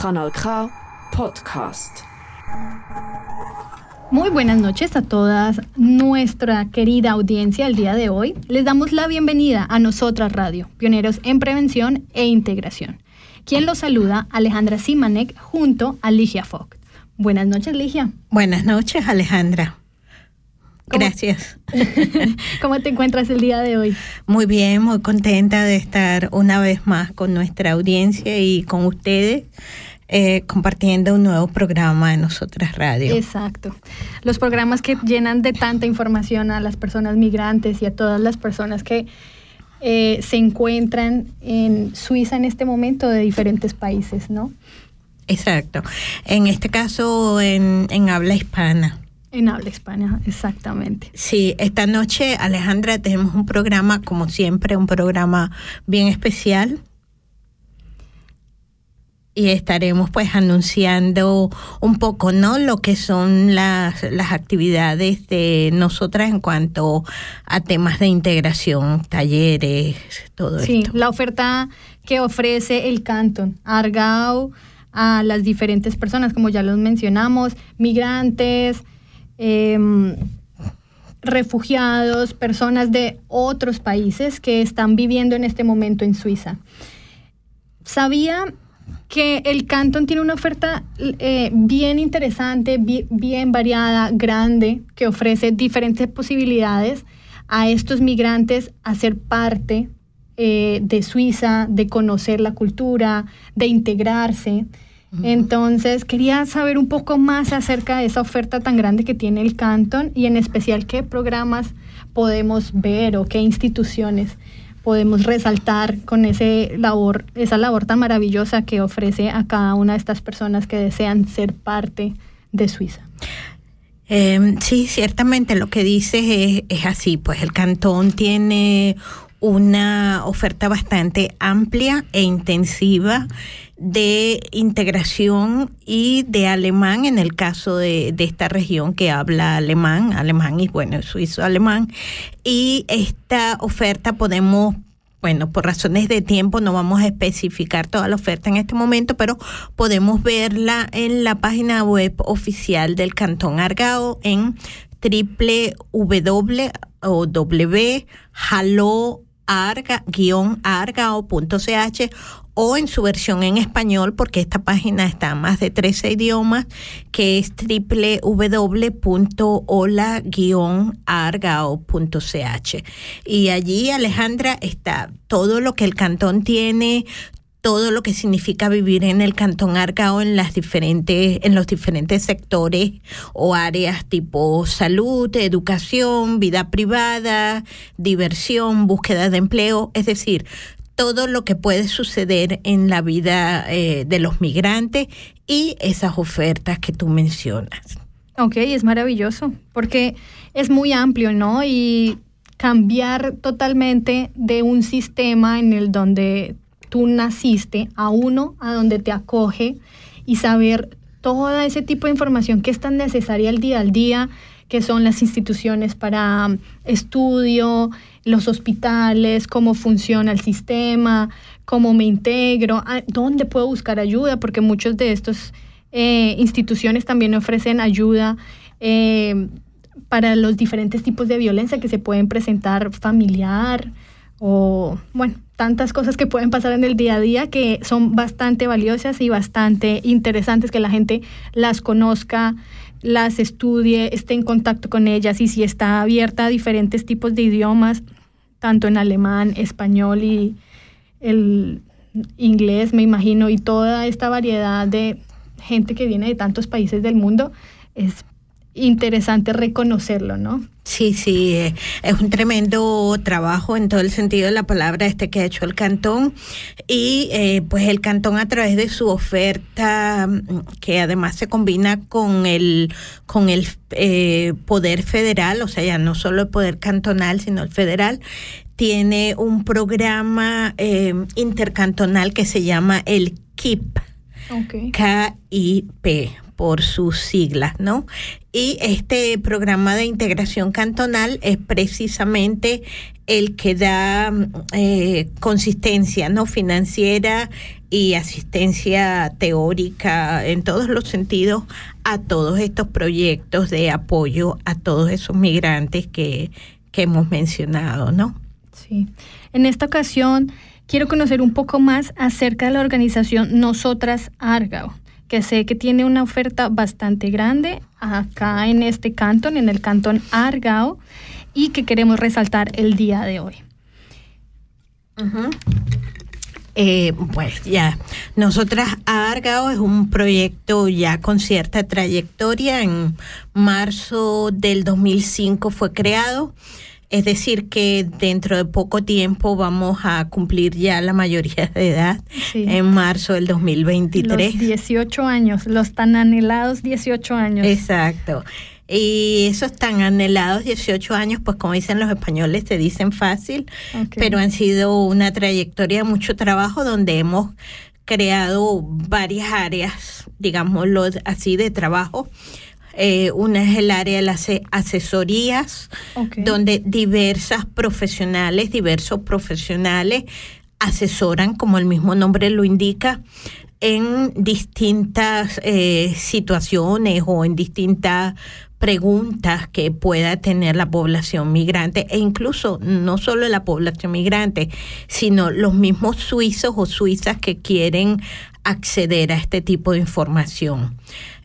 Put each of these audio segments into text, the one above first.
Kanal K Podcast. Muy buenas noches a todas nuestra querida audiencia el día de hoy. Les damos la bienvenida a Nosotras Radio, pioneros en prevención e integración. Quien los saluda, Alejandra Simanek, junto a Ligia Fogg. Buenas noches, Ligia. Buenas noches, Alejandra. Gracias. ¿Cómo te encuentras el día de hoy? Muy bien, muy contenta de estar una vez más con nuestra audiencia y con ustedes. Eh, compartiendo un nuevo programa de Nosotras Radio. Exacto. Los programas que llenan de tanta información a las personas migrantes y a todas las personas que eh, se encuentran en Suiza en este momento de diferentes países, ¿no? Exacto. En este caso, en, en habla hispana. En habla hispana, exactamente. Sí, esta noche, Alejandra, tenemos un programa, como siempre, un programa bien especial y estaremos pues anunciando un poco, ¿no? Lo que son las, las actividades de nosotras en cuanto a temas de integración, talleres, todo sí, esto. la oferta que ofrece el Canton, Argao, a las diferentes personas, como ya los mencionamos, migrantes, eh, refugiados, personas de otros países que están viviendo en este momento en Suiza. Sabía que el Canton tiene una oferta eh, bien interesante, bien, bien, variada, grande, que ofrece diferentes posibilidades a estos migrantes a ser parte eh, de Suiza, de conocer la cultura, de integrarse. Uh -huh. Entonces, quería saber un poco más acerca de esa oferta tan grande que tiene el Canton y en especial qué programas podemos ver o qué instituciones podemos resaltar con ese labor, esa labor tan maravillosa que ofrece a cada una de estas personas que desean ser parte de Suiza. Eh, sí, ciertamente lo que dices es, es así, pues el cantón tiene una oferta bastante amplia e intensiva de integración y de alemán en el caso de, de, esta región que habla alemán, alemán y bueno, suizo alemán. Y esta oferta podemos, bueno, por razones de tiempo no vamos a especificar toda la oferta en este momento, pero podemos verla en la página web oficial del Cantón Argao en www arga-argao.ch o en su versión en español, porque esta página está en más de 13 idiomas, que es www.hola-argao.ch. Y allí, Alejandra, está todo lo que el cantón tiene, todo lo que significa vivir en el Cantón Argao en las diferentes en los diferentes sectores o áreas tipo salud, educación, vida privada, diversión, búsqueda de empleo, es decir, todo lo que puede suceder en la vida eh, de los migrantes y esas ofertas que tú mencionas. Ok, es maravilloso porque es muy amplio, ¿no? Y cambiar totalmente de un sistema en el donde tú naciste a uno a donde te acoge y saber todo ese tipo de información que es tan necesaria al día al día, que son las instituciones para estudio, los hospitales, cómo funciona el sistema, cómo me integro, dónde puedo buscar ayuda, porque muchas de estas eh, instituciones también ofrecen ayuda eh, para los diferentes tipos de violencia que se pueden presentar familiar o, bueno, tantas cosas que pueden pasar en el día a día que son bastante valiosas y bastante interesantes que la gente las conozca, las estudie, esté en contacto con ellas y si está abierta a diferentes tipos de idiomas, tanto en alemán, español y el inglés, me imagino, y toda esta variedad de gente que viene de tantos países del mundo, es interesante reconocerlo, ¿no? Sí, sí, es un tremendo trabajo en todo el sentido de la palabra este que ha hecho el cantón y eh, pues el cantón a través de su oferta que además se combina con el con el eh, poder federal, o sea ya no solo el poder cantonal sino el federal tiene un programa eh, intercantonal que se llama el KIP, okay. K-I-P por sus siglas, ¿no? Y este programa de integración cantonal es precisamente el que da eh, consistencia no financiera y asistencia teórica en todos los sentidos a todos estos proyectos de apoyo a todos esos migrantes que hemos mencionado, ¿no? Sí. En esta ocasión quiero conocer un poco más acerca de la organización Nosotras Argao, que sé que tiene una oferta bastante grande acá en este cantón, en el cantón Argao y que queremos resaltar el día de hoy. Pues ya, nosotras Argao es un proyecto ya con cierta trayectoria. En marzo del 2005 fue creado. Es decir, que dentro de poco tiempo vamos a cumplir ya la mayoría de edad, en marzo del 2023. Los 18 años, los tan anhelados 18 años. Exacto. Y esos tan anhelados 18 años, pues como dicen los españoles, te dicen fácil, pero han sido una trayectoria de mucho trabajo donde hemos creado varias áreas, digámoslo así, de trabajo. Eh, una es el área de las asesorías, donde diversas profesionales, diversos profesionales asesoran, como el mismo nombre lo indica, en distintas eh, situaciones o en distintas preguntas que pueda tener la población migrante e incluso no solo la población migrante, sino los mismos suizos o suizas que quieren acceder a este tipo de información.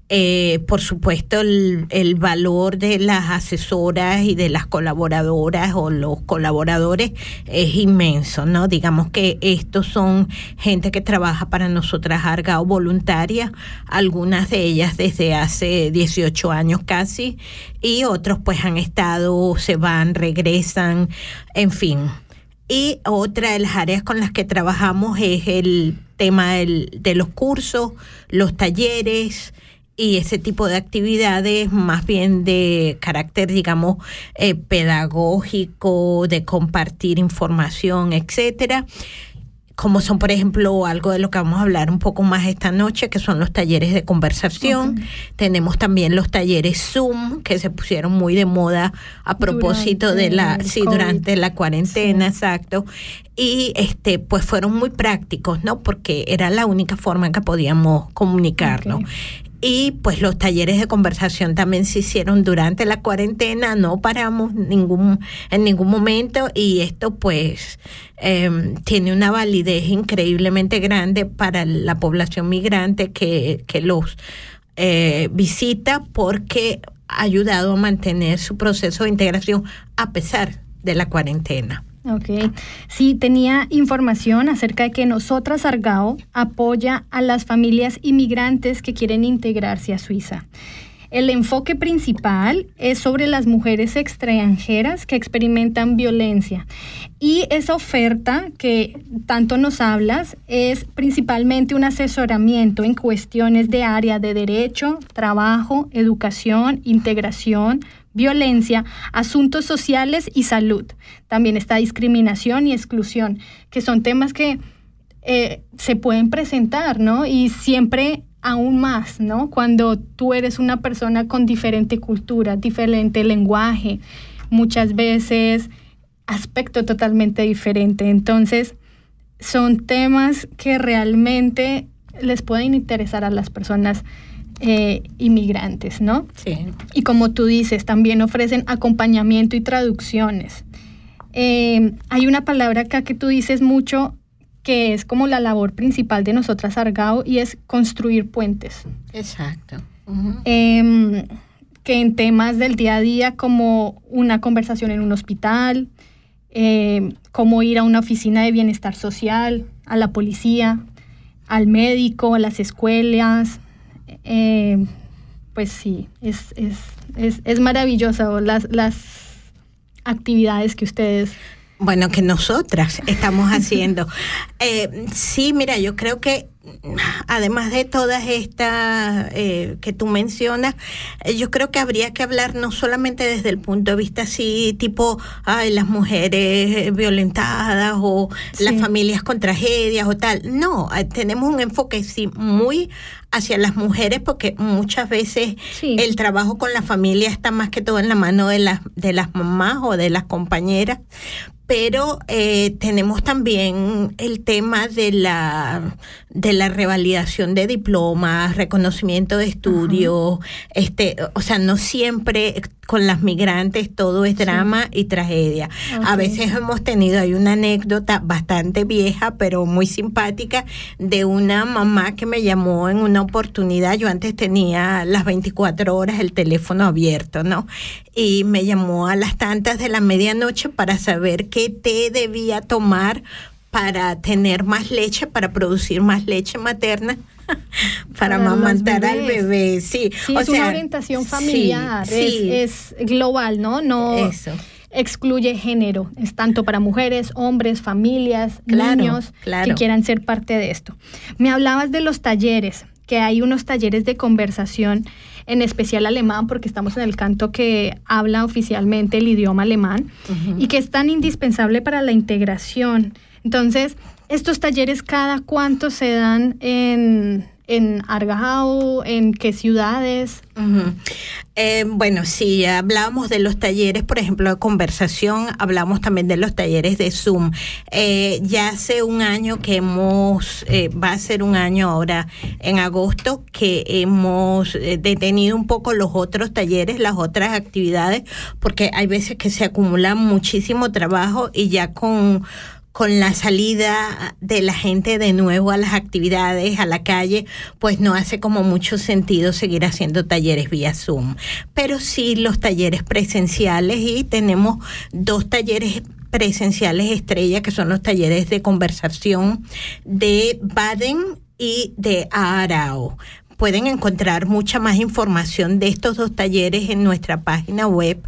Eh, por supuesto, el, el, valor de las asesoras y de las colaboradoras o los colaboradores es inmenso, ¿no? Digamos que estos son gente que trabaja para nosotras Argao voluntaria, algunas de ellas desde hace 18 años casi, y otros pues han estado, se van, regresan, en fin. Y otra de las áreas con las que trabajamos es el tema del, de los cursos, los talleres, y ese tipo de actividades más bien de carácter, digamos, eh, pedagógico, de compartir información, etcétera como son, por ejemplo, algo de lo que vamos a hablar un poco más esta noche, que son los talleres de conversación. Tenemos también los talleres Zoom, que se pusieron muy de moda a propósito de la, sí, durante la cuarentena, exacto. Y este, pues fueron muy prácticos, ¿no? Porque era la única forma en que podíamos comunicarnos. Y pues los talleres de conversación también se hicieron durante la cuarentena, no paramos ningún, en ningún momento y esto pues em, tiene una validez increíblemente grande para la población migrante que, que los eh, visita porque ha ayudado a mantener su proceso de integración a pesar de la cuarentena. Ok. Sí, tenía información acerca de que nosotras Argao apoya a las familias inmigrantes que quieren integrarse a Suiza. El enfoque principal es sobre las mujeres extranjeras que experimentan violencia. Y esa oferta que tanto nos hablas es principalmente un asesoramiento en cuestiones de área de derecho, trabajo, educación, integración, violencia, asuntos sociales y salud. También está discriminación y exclusión, que son temas que eh, se pueden presentar, ¿no? Y siempre aún más, ¿no? Cuando tú eres una persona con diferente cultura, diferente lenguaje, muchas veces aspecto totalmente diferente. Entonces, son temas que realmente les pueden interesar a las personas eh, inmigrantes, ¿no? Sí. Y como tú dices, también ofrecen acompañamiento y traducciones. Eh, hay una palabra acá que tú dices mucho que es como la labor principal de nosotras Argao y es construir puentes. Exacto. Em, que en temas del día a día como una conversación en un hospital, eh, como ir a una oficina de bienestar social, a la policía, al médico, a las escuelas, eh, pues sí, es, es, es, es maravilloso las, las actividades que ustedes bueno, que nosotras estamos haciendo. Eh, sí, mira, yo creo que además de todas estas eh, que tú mencionas, eh, yo creo que habría que hablar no solamente desde el punto de vista así, tipo, ay, las mujeres violentadas o las familias con tragedias o tal. No, tenemos un enfoque sí muy hacia las mujeres porque muchas veces el trabajo con la familia está más que todo en la mano de las de las mamás o de las compañeras pero eh, tenemos también el tema de la de la revalidación de diplomas, reconocimiento de estudios, este, o sea, no siempre con las migrantes todo es drama y tragedia. A veces hemos tenido, hay una anécdota bastante vieja, pero muy simpática, de una mamá que me llamó en una oportunidad, yo antes tenía las 24 horas el teléfono abierto, ¿no? Y me llamó a las tantas de la medianoche para saber qué té debía tomar para tener más leche, para producir más leche materna. para amamantar al bebé, sí. es una orientación familiar, es, global, ¿no? No excluye género, es tanto para mujeres, hombres, familias, niños que quieran ser parte de esto. Me hablabas de los talleres, que hay unos talleres de conversación, en especial alemán, porque estamos en el canto que habla oficialmente el idioma alemán, y que es tan indispensable para la integración. Entonces, estos talleres cada cuánto se dan en, en Argao, en qué ciudades. Eh, bueno, sí, hablábamos de los talleres, por ejemplo, de conversación, hablamos también de los talleres de Zoom. Eh, ya hace un año que hemos, eh, va a ser un año ahora en agosto, que hemos detenido un poco los otros talleres, las otras actividades, porque hay veces que se acumula muchísimo trabajo y ya con con la salida de la gente de nuevo a las actividades, a la calle, pues no hace como mucho sentido seguir haciendo talleres vía Zoom. Pero sí los talleres presenciales y tenemos dos talleres presenciales estrella, que son los talleres de conversación de Baden y de Arao pueden encontrar mucha más información de estos dos talleres en nuestra página web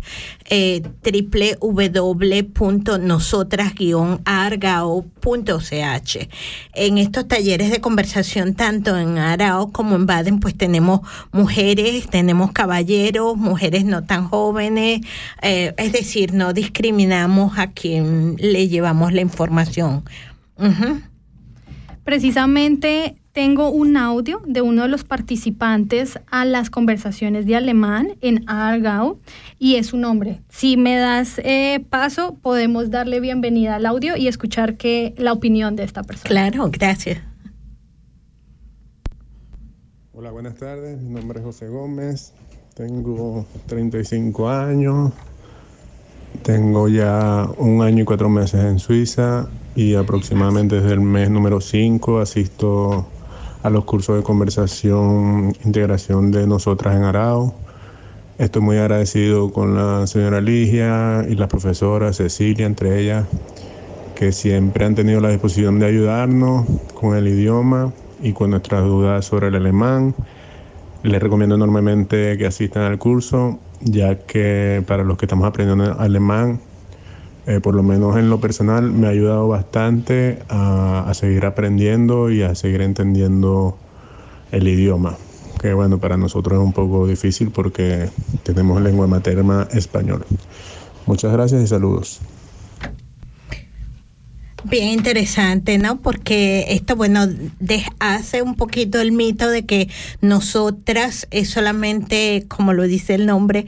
eh, www.nosotras-argao.ch. En estos talleres de conversación, tanto en Arao como en Baden, pues tenemos mujeres, tenemos caballeros, mujeres no tan jóvenes, eh, es decir, no discriminamos a quien le llevamos la información. Precisamente tengo un audio de uno de los participantes a las conversaciones de alemán en Aargau y es su nombre. Si me das eh, paso, podemos darle bienvenida al audio y escuchar que, la opinión de esta persona. Claro, gracias. Hola, buenas tardes. Mi nombre es José Gómez. Tengo 35 años. Tengo ya un año y cuatro meses en Suiza y aproximadamente desde el mes número 5 asisto a los cursos de conversación, integración de nosotras en Arao. Estoy muy agradecido con la señora Ligia y la profesora Cecilia, entre ellas, que siempre han tenido la disposición de ayudarnos con el idioma y con nuestras dudas sobre el alemán. Les recomiendo enormemente que asistan al curso, ya que para los que estamos aprendiendo alemán eh, por lo menos en lo personal, me ha ayudado bastante a, seguir aprendiendo y a seguir entendiendo el idioma, que bueno, para nosotros es un poco difícil porque tenemos lengua materna español. Muchas gracias y saludos. Bien interesante, ¿no? Porque esto, bueno, hace un poquito el mito de que nosotras es solamente, como lo dice el nombre,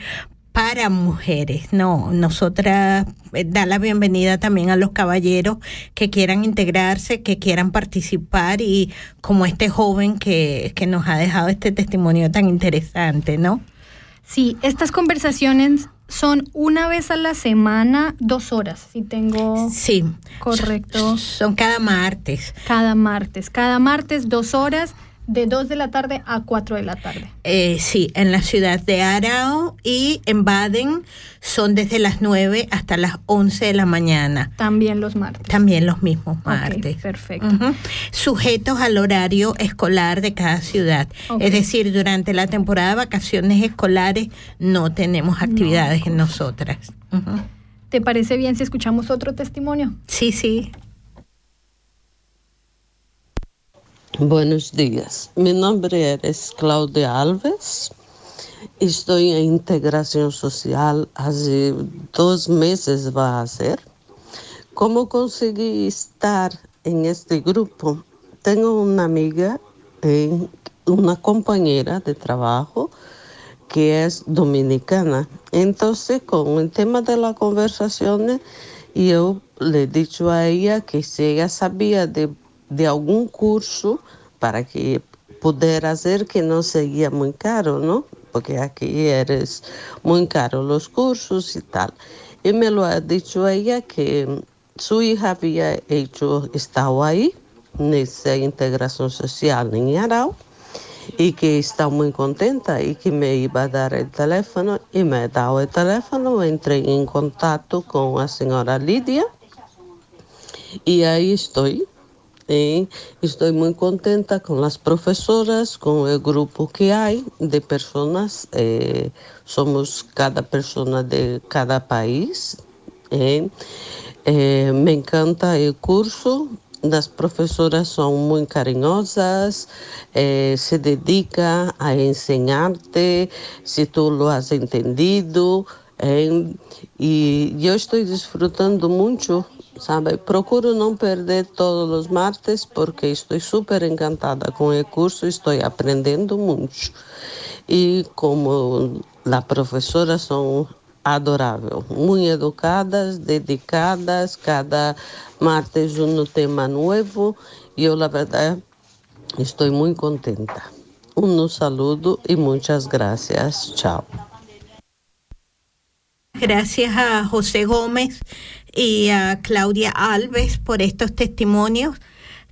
para mujeres. No, nosotras eh, da la bienvenida también a los caballeros que quieran integrarse, que quieran participar y como este joven que, que nos ha dejado este testimonio tan interesante, ¿no? Sí, estas conversaciones son una vez a la semana, dos horas, si tengo sí, correcto. Son cada martes. Cada martes, cada martes, dos horas de 2 de la tarde a 4 de la tarde. Eh, sí, en la ciudad de Arao y en Baden son desde las 9 hasta las 11 de la mañana. También los martes. También los mismos martes. perfecto. Sujetos al horario escolar de cada ciudad. Es decir, durante la temporada de vacaciones escolares no tenemos actividades en nosotras. ¿Te parece bien si escuchamos otro testimonio? Sí, sí. Buenos días. Mi nombre es Claudia Alves. Estoy en integración social hace dos meses va a ser. ¿Cómo conseguí estar en este grupo? Tengo una amiga, una compañera de trabajo que es dominicana. Entonces, con el tema de las conversaciones, yo le he dicho a ella que si ella sabía de, de algún curso para que pudiera hacer que no sería muy caro, ¿no? Porque aquí eres muy caro los cursos y tal. Y me lo ha dicho ella que su hija había hecho, estado ahí, en esa integración social en Arau, y que está muy contenta y que me iba a dar el teléfono y me ha dado el teléfono, entré en contacto con la señora Lidia y ahí estoy. Y estoy muy contenta con las profesoras, con el grupo que hay de personas. Eh, somos cada persona de cada país. Eh, me encanta el curso, las profesoras son muy cariñosas, eh, se dedican a enseñarte si tú lo has entendido. Eh, y yo estoy disfrutando mucho, ¿sabe? Procuro no perder todos los martes porque estoy súper encantada con el curso, estoy aprendiendo mucho. Y como las profesoras son adorável, muito educadas, dedicadas, cada martes um tema novo e eu, na verdade, estou muito contenta. Um saludo e muitas graças. Tchau. Gracias a José Gómez y a Claudia Alves por estos testimonios.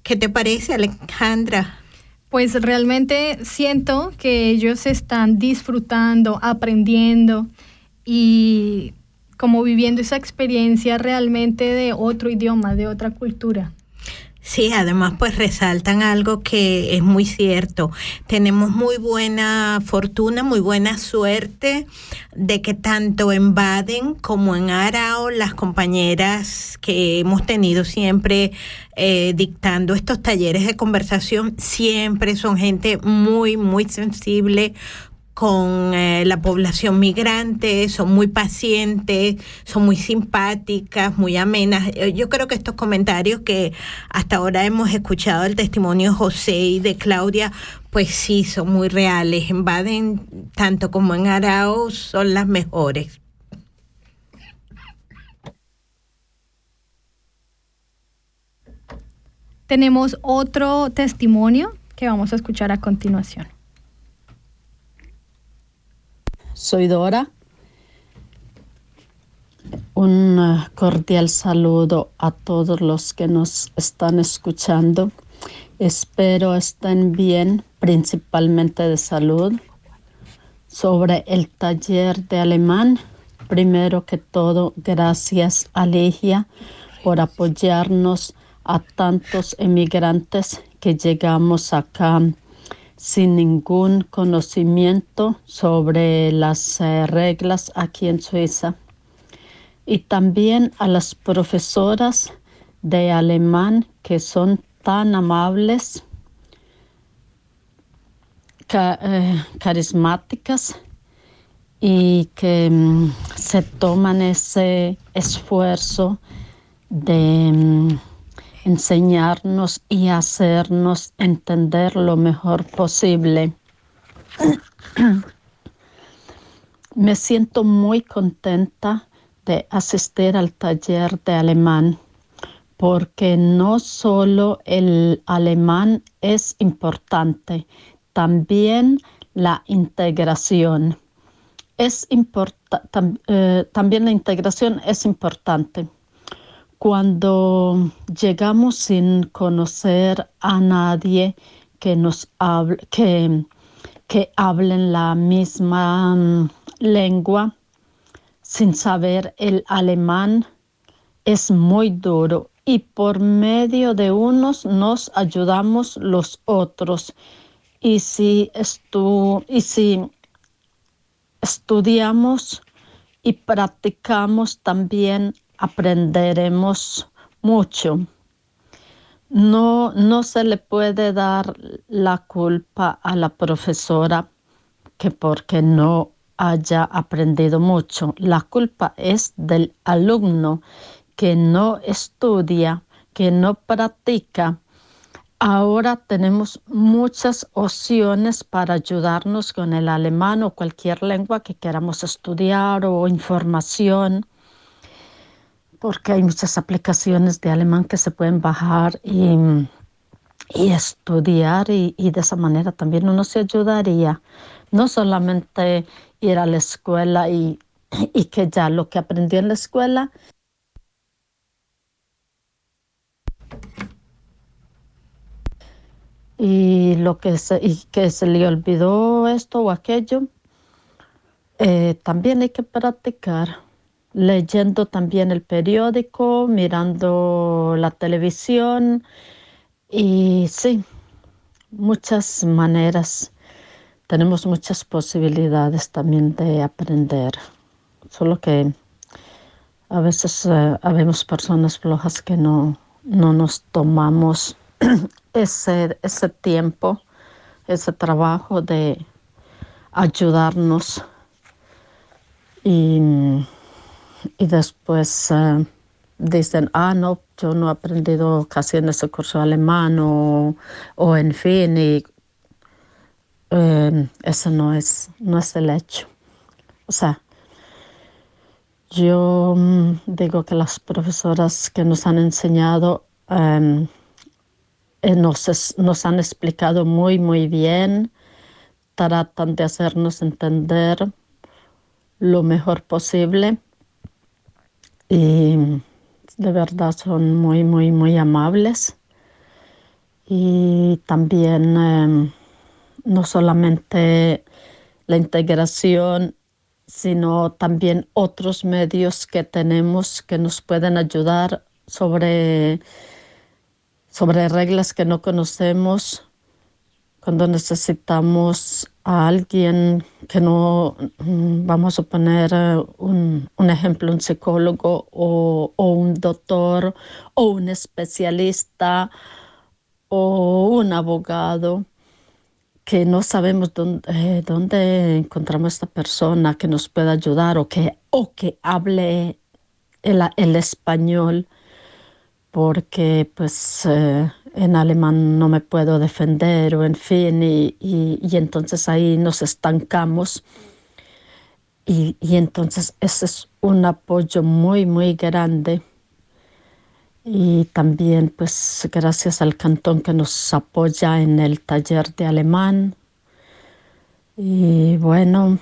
¿Qué te parece, Alejandra? Pues realmente siento que ellos están disfrutando, aprendiendo y como viviendo esa experiencia realmente de otro idioma, de otra cultura. Sí, además pues resaltan algo que es muy cierto. Tenemos muy buena fortuna, muy buena suerte de que tanto en Baden como en Arao las compañeras que hemos tenido siempre eh, dictando estos talleres de conversación siempre son gente muy, muy sensible, con eh, la población migrante, son muy pacientes, son muy simpáticas, muy amenas. Eh, yo creo que estos comentarios que hasta ahora hemos escuchado el testimonio de José y de Claudia, pues sí, son muy reales. En Baden, tanto como en Arao, son las mejores. Tenemos otro testimonio que vamos a escuchar a continuación. Soy Dora. Un uh, cordial saludo a todos los que nos están escuchando. Espero estén bien, principalmente de salud. Sobre el taller de alemán, primero que todo, gracias a Ligia por apoyarnos a tantos emigrantes que llegamos acá sin ningún conocimiento sobre las eh, reglas aquí en Suiza. Y también a las profesoras de alemán que son tan amables, eh, carismáticas y que mm, se toman ese esfuerzo de mm, enseñarnos y hacernos entender lo mejor posible. Me siento muy contenta de asistir al taller de alemán porque no solo el alemán es importante, también la integración. Es eh, también la integración es importante cuando llegamos sin conocer a nadie que nos que, que hablen la misma mm, lengua, sin saber el alemán, es muy duro y por medio de unos nos ayudamos los otros. Y si, estu y si estudiamos y practicamos también aprenderemos mucho. no, no se le puede dar la culpa a la profesora que porque no haya aprendido mucho. La culpa es del alumno que no estudia, que no practica. Ahora tenemos muchas opciones para ayudarnos con el alemán o cualquier lengua que queramos estudiar o información porque hay muchas aplicaciones de alemán que se pueden bajar y, estudiar y, de esa manera también uno se ayudaría. No solamente ir a la escuela y, y que ya lo que aprendió en la escuela y lo que se, y que se le olvidó esto o aquello, eh, también hay que practicar leyendo también el periódico, mirando la televisión y sí, muchas maneras. Tenemos muchas posibilidades también de aprender, solo que a veces eh, habemos personas flojas que no, no nos tomamos ese, ese tiempo, ese trabajo de ayudarnos y y después eh, dicen, ah, no, yo no he aprendido casi en ese curso alemán o, en fin, y eh, eso no es, no es el hecho. O sea, yo mm, digo que las profesoras que nos han enseñado em, eh, nos, nos han explicado muy, muy bien, tratan de hacernos entender lo mejor posible y de verdad son muy, muy, muy amables. Y también em, no solamente la integración, sino también otros medios que tenemos que nos pueden ayudar sobre, sobre reglas que no conocemos cuando necesitamos a alguien que no, mm, vamos a poner eh, un, ejemplo, un psicólogo o, un doctor o un especialista o un abogado que no sabemos dónde, eh, dónde encontramos esta persona que nos pueda ayudar o que, o que hable el, español porque pues eh, en alemán no me puedo defender o en fin, y, entonces ahí nos estancamos. Y, entonces ese es un apoyo muy, muy grande. Y también pues gracias al cantón que nos apoya en el taller de alemán. Y bueno,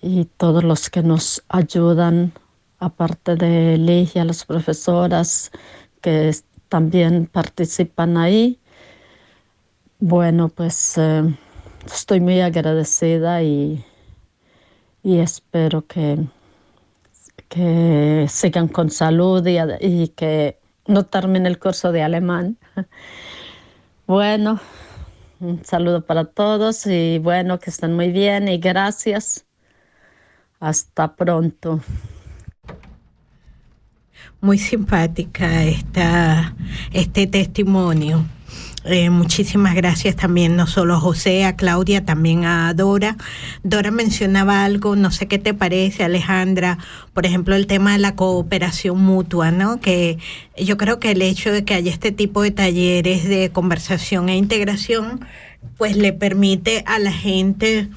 y todos los que nos ayudan, aparte de Ligia, las profesoras, que también participan ahí. Bueno, pues eh, estoy muy agradecida y, y espero que, que sigan con salud y, y que no termine el curso de alemán. Bueno, un saludo para todos y bueno, que estén muy bien y gracias. Hasta pronto muy simpática esta, este testimonio. Eh, muchísimas gracias también, no solo a José, a Claudia, también a Dora. Dora mencionaba algo, no sé qué te parece, Alejandra, por ejemplo, el tema de la cooperación mutua, ¿no? Que yo creo que el hecho de que haya este tipo de talleres de conversación e integración, pues le permite a la gente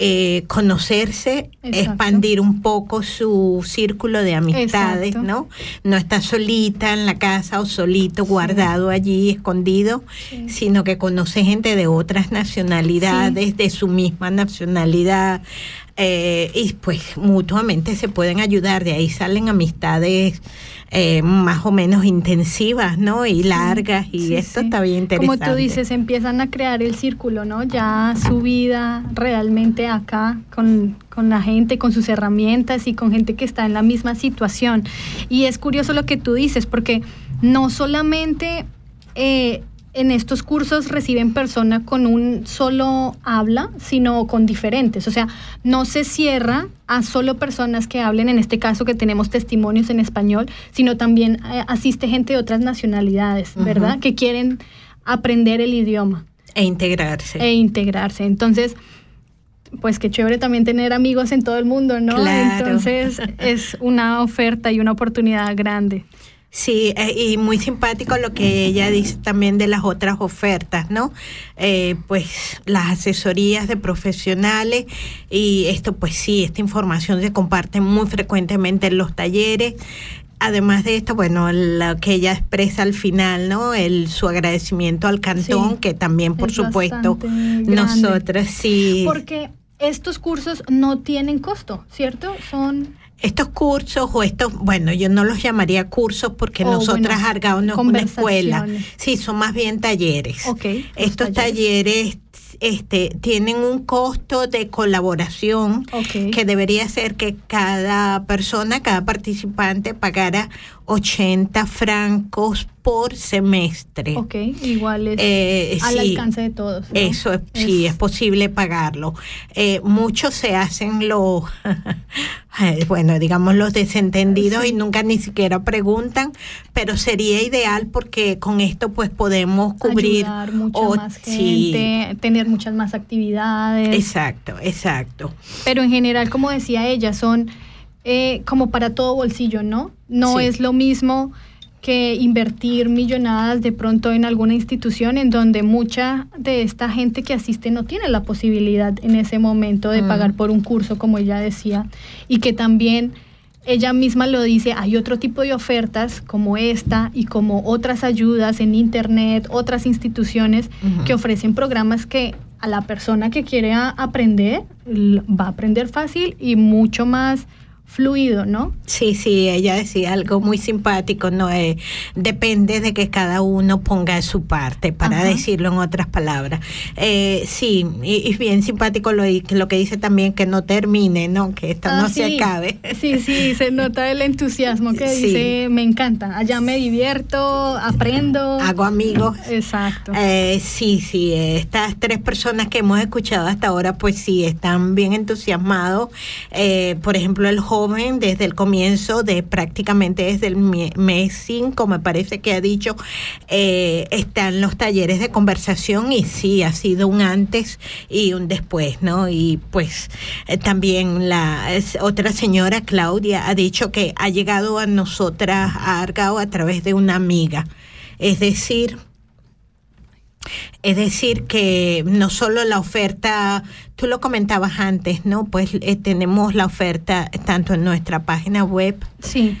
eh, conocerse, expandir un poco su círculo de amistades, ¿no? No está solita en la casa o solito guardado allí, escondido, sino que conoce gente de otras nacionalidades, de su misma nacionalidad, eh, y pues mutuamente se pueden ayudar, de ahí salen amistades eh, más o menos intensivas, ¿no? Y largas, y esto está bien interesante. Como tú dices, empiezan a crear el círculo, ¿no? Ya su vida realmente acá con, con la gente, con sus herramientas y con gente que está en la misma situación. Y es curioso lo que tú dices, porque no solamente... Eh, en estos cursos reciben personas con un solo habla, sino con diferentes. O sea, no se cierra a solo personas que hablen, en este caso que tenemos testimonios en español, sino también eh, asiste gente de otras nacionalidades, ¿verdad? Que quieren aprender el idioma. E integrarse. E integrarse. Entonces, pues qué chévere también tener amigos en todo el mundo, ¿no? Entonces es una oferta y una oportunidad grande. Sí, eh, y muy simpático lo que ella dice también de las otras ofertas, ¿no? Eh, pues las asesorías de profesionales y esto, pues sí, esta información se comparte muy frecuentemente en los talleres. Además de esto, bueno, lo que ella expresa al final, ¿no? El su agradecimiento al cantón, que también, por supuesto, nosotras sí. Porque estos cursos no tienen costo, ¿cierto? Son estos cursos o estos, bueno, yo no los llamaría cursos porque nosotras Argao no es una escuela. Sí, son más bien talleres. estos talleres este, tienen un costo de colaboración que debería ser que cada persona, cada participante pagara 80 francos por semestre. Ok, igual es eh, al alcance de todos. Eso es, sí, es posible pagarlo. Eh, muchos se hacen los, bueno, digamos los desentendidos y nunca ni siquiera preguntan, pero sería ideal porque con esto pues podemos cubrir Ayudar mucha más gente, tener muchas más actividades. Exacto, exacto. Pero en general, como decía ella, son eh, como para todo bolsillo, ¿no? No es lo mismo que invertir millonadas de pronto en alguna institución en donde mucha de esta gente que asiste no tiene la posibilidad en ese momento de mm. pagar por un curso, como ella decía, y que también ella misma lo dice, hay otro tipo de ofertas como esta y como otras ayudas en Internet, otras instituciones que ofrecen programas que a la persona que quiere aprender va a aprender fácil y mucho más fluido, ¿no? Sí, sí, ella decía algo muy simpático, ¿no? Eh, depende de que cada uno ponga su parte, para decirlo en otras palabras. Eh, sí, y, bien simpático lo, lo que dice también que no termine, ¿no? Que esto no ah, se acabe. Sí, sí, se nota el entusiasmo que dice, me encanta, allá me divierto, aprendo. Hago amigos. Exacto. Eh, sí, sí, estas tres personas que hemos escuchado hasta ahora, pues sí, están bien entusiasmados. por ejemplo, el joven desde el comienzo de prácticamente desde el mes 5, me parece que ha dicho, eh, están los talleres de conversación y sí, ha sido un antes y un después, ¿no? Y pues eh, también la otra señora, Claudia, ha dicho que ha llegado a nosotras, a Argao, a través de una amiga. Es decir, es decir, que no solo la oferta, tú lo comentabas antes, ¿no? Pues eh, tenemos la oferta tanto en nuestra página web. Sí,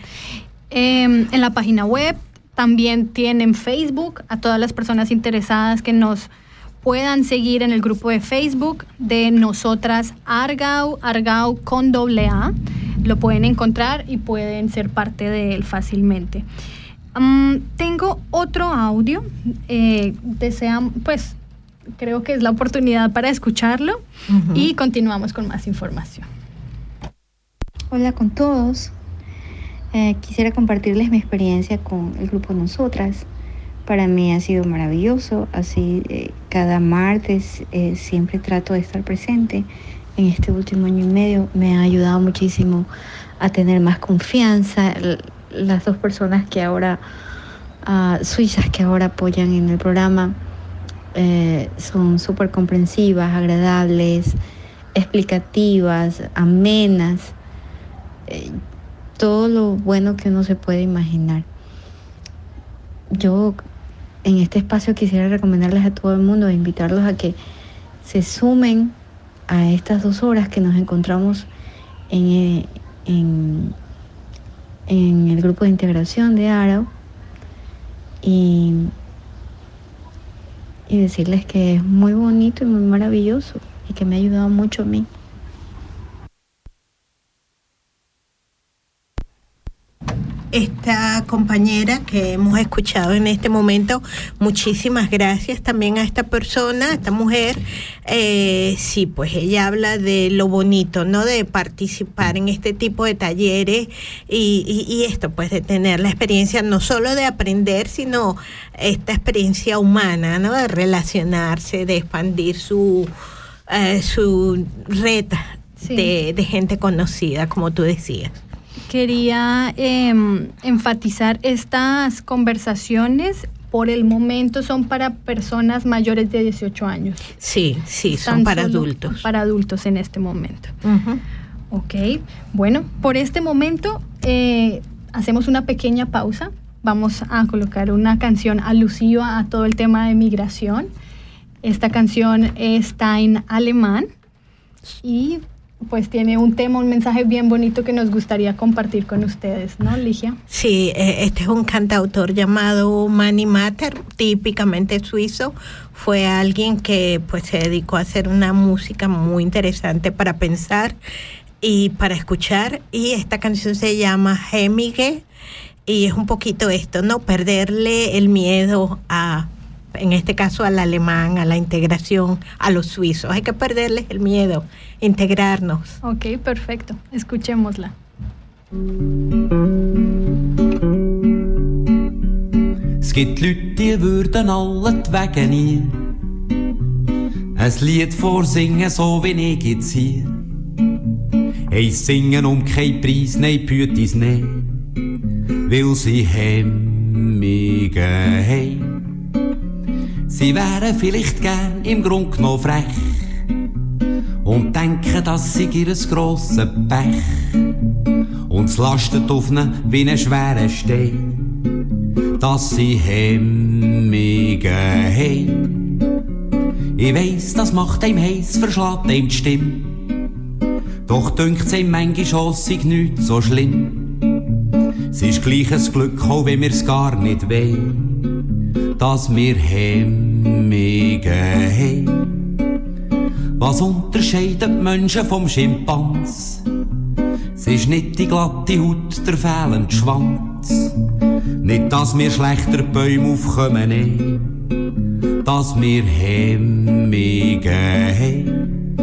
em, en la página web también tienen Facebook a todas las personas interesadas que nos puedan seguir en el grupo de Facebook de nosotras Argau, Argau con doble A. Lo pueden encontrar y pueden ser parte de él fácilmente. Mm, tengo otro audio. Eh, desean, pues creo que es la oportunidad para escucharlo y continuamos con más información. Hola con todos. Eh, quisiera compartirles mi experiencia con el grupo Nosotras. Para mí ha sido maravilloso. Así eh, cada martes siempre trato de estar presente. En este último año y medio me ha ayudado muchísimo a tener más confianza las dos personas que ahora, uh, suizas que ahora apoyan en el programa, eh, son súper comprensivas, agradables, explicativas, amenas, eh, todo lo bueno que uno se puede imaginar. Yo en este espacio quisiera recomendarles a todo el mundo, invitarlos a que se sumen a estas dos horas que nos encontramos en, en en el grupo de integración de Arau y, y decirles que es muy bonito y muy maravilloso y que me ha ayudado mucho a mí. Esta compañera que hemos escuchado en este momento. Muchísimas gracias también a esta persona, a esta mujer. Eh, sí, pues ella habla de lo bonito, ¿no? De participar en este tipo de talleres y, y esto, pues de tener la experiencia no solo de aprender, sino esta experiencia humana, ¿no? De relacionarse, de expandir su, eh, su red Sí. de, de gente conocida, como tú decías. Quería em, enfatizar estas conversaciones por el momento son para personas mayores de 18 años. Sí, sí, son Tan para adultos. Para adultos en este momento. Ujú. Ok, bueno, por este momento eh, hacemos una pequeña pausa. Vamos a colocar una canción alusiva a todo el tema de migración. Esta canción está en alemán y pues tiene un tema, un mensaje bien bonito que nos gustaría compartir con ustedes, ¿no, Ligia? Sí, eh, este es un cantautor llamado Manny Matter, típicamente suizo. Fue alguien que pues se dedicó a hacer una música muy interesante para pensar y para escuchar. Y esta canción se llama Hemige y es un poquito esto, ¿no? Perderle el miedo a, en este caso al alemán, a la integración, a los suizos. Hay que perderles el miedo, integrarnos. Ok, perfecto. Escuchémosla. Es gibt Leute, die würden alle die Wege nie ein Lied vorsingen, so wie ich jetzt hier. Eins singen um keinen Preis, nein, Pütis nicht, weil sie Hemmige haben. Sie wären vielleicht gern im Grund genommen frech und denken, das sei ihr grosses Pech. Und es lastet auf ihnen wie ein schwerer Stein, dass sie Hemmige haben. Ich weiss, das macht einem heiß, verschlägt einem die Stimme. Doch dünkt's ihm manchmal sei nicht so schlimm. Es ist gleich ein Glück, auch wenn wir's gar nicht wollen, dass wir Hemmige haben. Was unterscheidet Menschen vom Schimpans? Es ist nicht die glatte Haut, der fehlende Schwanz. Nicht, dass wir schlechter Bäume aufkommen, nein. Dass wir Hemmige haben.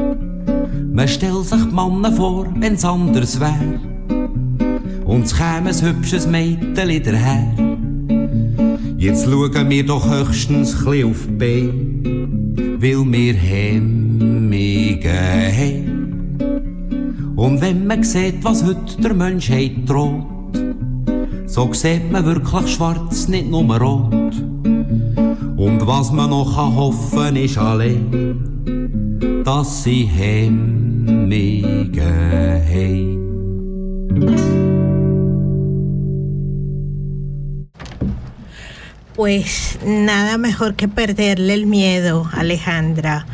Man stellt sich die Männer vor, wenn's anders wär. Und es käme ein hübsches Mädchen daher. Jetzt schauen wir doch höchstens chli auf die Beine, weil wir Hemmige haben. Und wenn man sieht, was heute der Menschheit droht, so sieht man wirklich schwarz, nicht nur rot. Und was man noch kann hoffen ist allein, dass sie Hemmige haben. Pues nada mejor que perderle el miedo, Alejandra,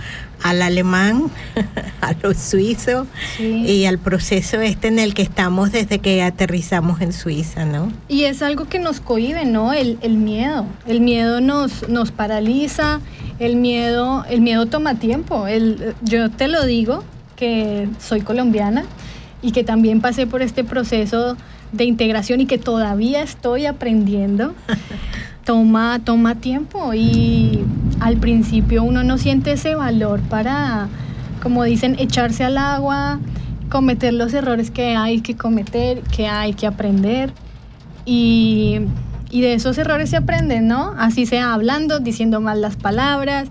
al alemán, a los suizos Sí. y al proceso este en el que estamos desde que aterrizamos en Suiza, ¿no? Y es algo que nos cohibe, ¿no? El, el miedo. El miedo nos, nos paraliza, el miedo, el miedo toma tiempo. El, yo te lo digo, que soy colombiana y que también pasé por este proceso de integración y que todavía estoy aprendiendo. Toma, toma tiempo y al principio uno no siente ese valor para, como dicen, echarse al agua, cometer los errores que hay que cometer, que hay que aprender. Y, y de esos errores se aprenden, ¿no? Así sea hablando, diciendo mal las palabras,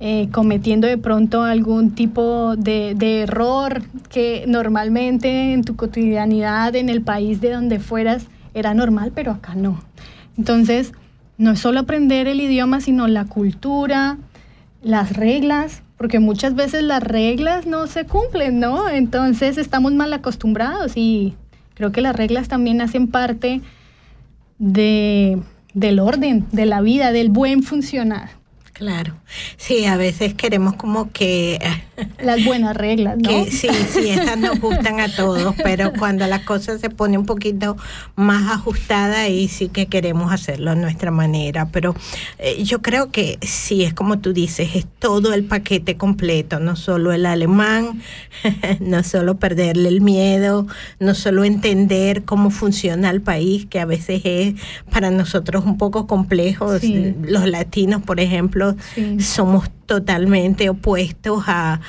eh, cometiendo de pronto algún tipo de, de error que normalmente en tu cotidianidad, en el país de donde fueras, era normal, pero acá no. Entonces, no es solo aprender el idioma, sino la cultura, las reglas, porque muchas veces las reglas no se cumplen, ¿no? Entonces estamos mal acostumbrados y creo que las reglas también hacen parte de, del orden, de la vida, del buen funcionar. Claro. Sí, a veces queremos como que... Las buenas reglas, ¿no? Que, sí, sí, esas nos gustan a todos, pero cuando la cosa se pone un poquito más ajustada, ahí sí que queremos hacerlo a nuestra manera. Pero eh, yo creo que sí, es como tú dices, es todo el paquete completo, no solo el alemán, no solo perderle el miedo, no solo entender cómo funciona el país, que a veces es para nosotros un poco complejo. Los latinos, por ejemplo, somos totalmente opuestos a,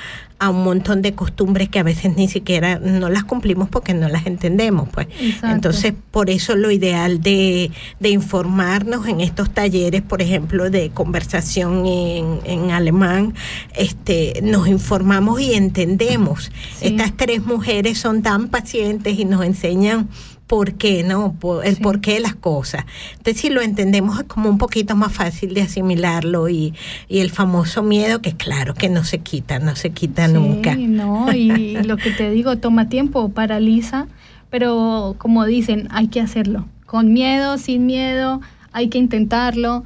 un montón de costumbres que a veces ni siquiera no las cumplimos porque no las entendemos. pues Entonces, por eso lo ideal de, informarnos en estos talleres, por ejemplo, de conversación en, en alemán, este, nos informamos y entendemos. Estas tres mujeres son tan pacientes y nos enseñan por qué, ¿no? el porqué de las cosas. Entonces, si lo entendemos es como un poquito más fácil de asimilarlo y, y el famoso miedo que claro que no se quita, no se quita sí, nunca. No, y lo que te digo, toma tiempo, paraliza, pero como dicen, hay que hacerlo. Con miedo, sin miedo, hay que intentarlo,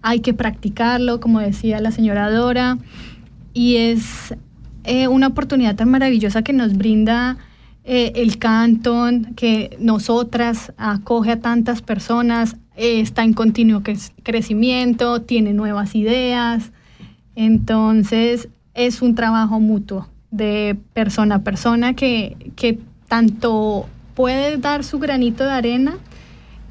hay que practicarlo, como decía la señora Dora, y es eh, una oportunidad tan maravillosa que nos brinda eh, el Cantón, que nosotras acoge a tantas personas, eh, está en continuo crecimiento, tiene nuevas ideas. Entonces, es un trabajo mutuo de persona a persona que, que tanto puede dar su granito de arena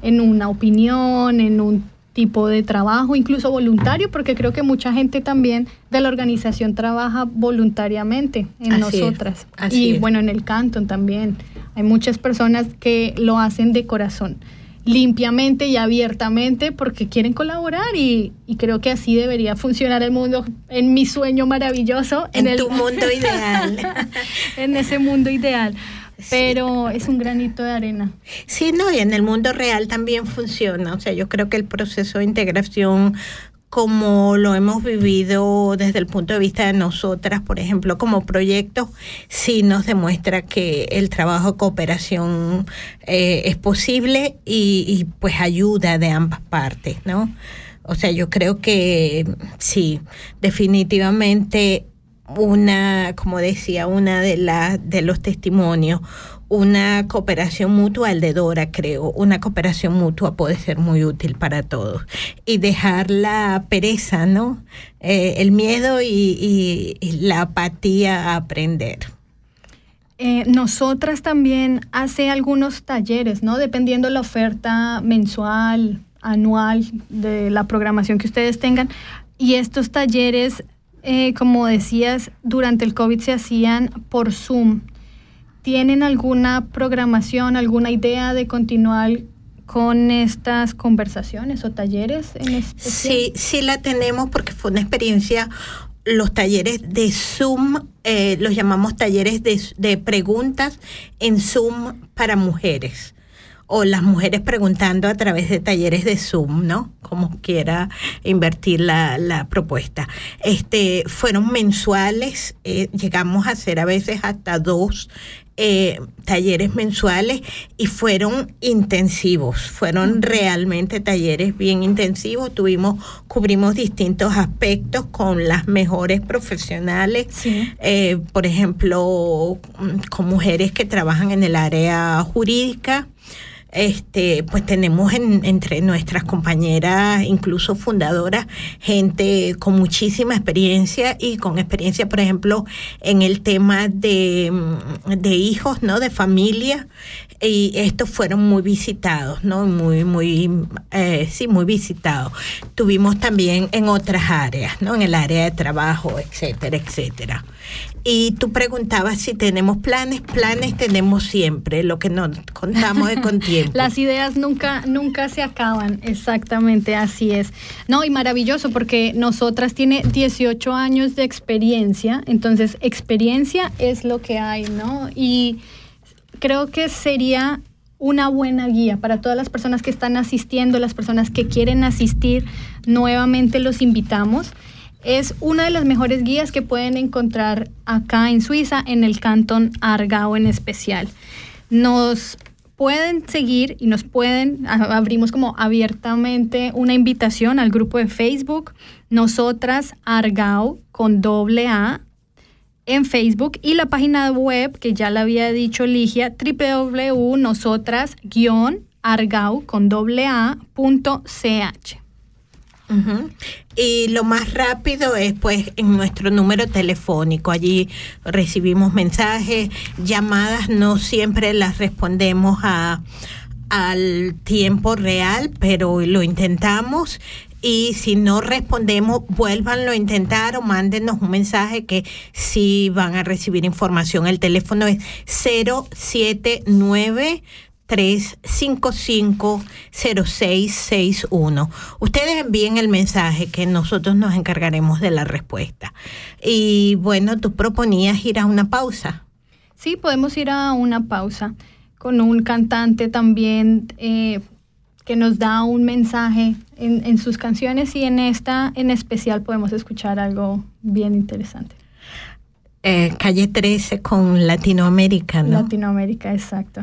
en una opinión, en un tipo de trabajo, incluso voluntario, porque creo que mucha gente también de la organización trabaja voluntariamente en nosotras. y bueno, en el Canton también. Hay muchas personas que lo hacen de corazón, limpiamente y abiertamente porque quieren colaborar y, creo que así debería funcionar el mundo en mi sueño maravilloso. En, tu mundo ideal. en ese mundo ideal pero es un granito de arena. Sí, no, y en el mundo real también funciona. O sea, yo creo que el proceso de integración como lo hemos vivido desde el punto de vista de nosotras, por ejemplo, como proyecto, sí nos demuestra que el trabajo de cooperación eh, es posible y, y, pues ayuda de ambas partes, ¿no? O sea, yo creo que sí, definitivamente una, como decía, una de, las de los testimonios, una cooperación mutua, el de Dora creo, una cooperación mutua puede ser muy útil para todos. Y dejar la pereza, ¿no? Eh, el miedo y, la apatía a aprender. Eh, nosotras también hace algunos talleres, ¿no? Dependiendo la oferta mensual, anual de la programación que ustedes tengan. Y estos talleres eh, como decías, durante el COVID se hacían por Zoom. ¿Tienen alguna programación, alguna idea de continuar con estas conversaciones o talleres en Sí, sí la tenemos porque fue una experiencia los talleres de Zoom, eh, los llamamos talleres de, de, preguntas en Zoom para mujeres o las mujeres preguntando a través de talleres de Zoom, ¿no? Como quiera invertir la, la propuesta. Este, fueron mensuales, eh, llegamos a hacer a veces hasta dos eh, talleres mensuales y fueron intensivos, fueron realmente talleres bien intensivos. Tuvimos, cubrimos distintos aspectos con las mejores profesionales, eh, por ejemplo, con mujeres que trabajan en el área jurídica este, pues tenemos entre nuestras compañeras, incluso fundadoras, gente con muchísima experiencia y con experiencia, por ejemplo, en el tema de, de hijos, ¿no? De familia. Y estos fueron muy visitados, ¿no? Muy, muy, eh, sí, muy visitados. Tuvimos también en otras áreas, ¿no? En el área de trabajo, etcétera, etcétera. Y tú preguntabas si tenemos planes. Planes tenemos siempre, lo que nos contamos de con tiempo. Las ideas nunca, nunca se acaban, exactamente, así es. No, y maravilloso porque nosotras tiene 18 años de experiencia, entonces experiencia es lo que hay, ¿no? Y creo que sería una buena guía para todas las personas que están asistiendo, las personas que quieren asistir, nuevamente los invitamos es una de las mejores guías que pueden encontrar acá en Suiza, en el cantón Argao en especial. Nos pueden seguir y nos pueden, abrimos como abiertamente una invitación al grupo de Facebook, nosotras Argao con doble A en Facebook y la página web que ya la había dicho Ligia, www.nosotras-argao con doble A punto ch. Y lo más rápido es pues en nuestro número telefónico. Allí recibimos mensajes, llamadas, no siempre las respondemos a, al tiempo real, pero lo intentamos. Y si no respondemos, vuélvanlo a intentar o mándenos un mensaje que sí van a recibir información. El teléfono es 079 355-0661. Ustedes envíen el mensaje que nosotros nos encargaremos de la respuesta. Y bueno, tú proponías ir a una pausa. Sí, podemos ir a una pausa con un cantante también eh, que nos da un mensaje en, sus canciones y en esta en especial podemos escuchar algo bien interesante. Eh, calle 13 con Latinoamérica, ¿no? Latinoamérica, exacto.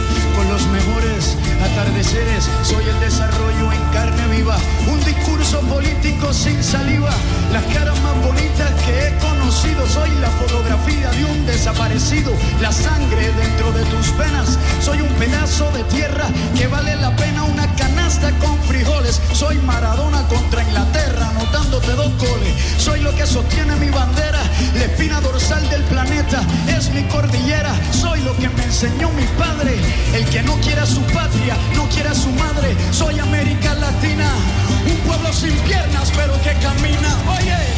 los mejores atardeceres. Soy el desarrollo en carne viva, un discurso político sin saliva. Las caras más bonitas que he conocido, soy la fotografía de un desaparecido. La sangre dentro de tus venas, soy un pedazo de tierra que vale la pena una canasta con frijoles. Soy Maradona contra Inglaterra, anotándote dos goles. Soy lo que sostiene mi bandera, la espina dorsal del planeta, es mi cordillera. Soy lo que me enseñó mi padre. El que no quiera su patria, no quiera su madre, soy América Latina, un pueblo sin piernas pero que camina. Oye.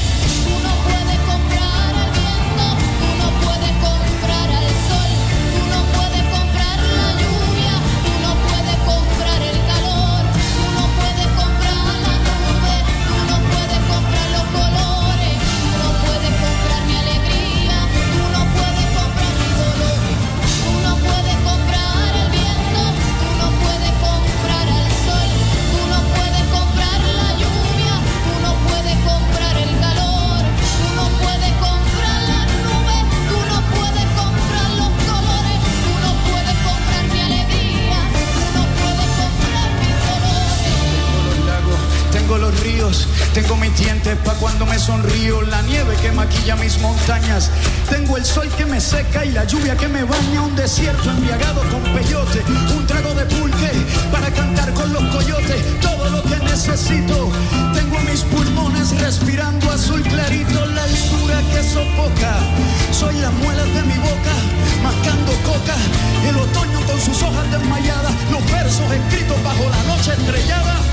Sonrío, la nieve que maquilla mis montañas. Tengo el sol que me seca y la lluvia que me baña, un desierto embriagado con peyote, un trago de pulque para cantar con los coyotes, todo lo que necesito. Tengo mis pulmones respirando azul clarito, la altura que sofoca. Soy las muelas de mi boca, mascando coca, el otoño con sus hojas desmayadas, los versos escritos bajo la noche estrellada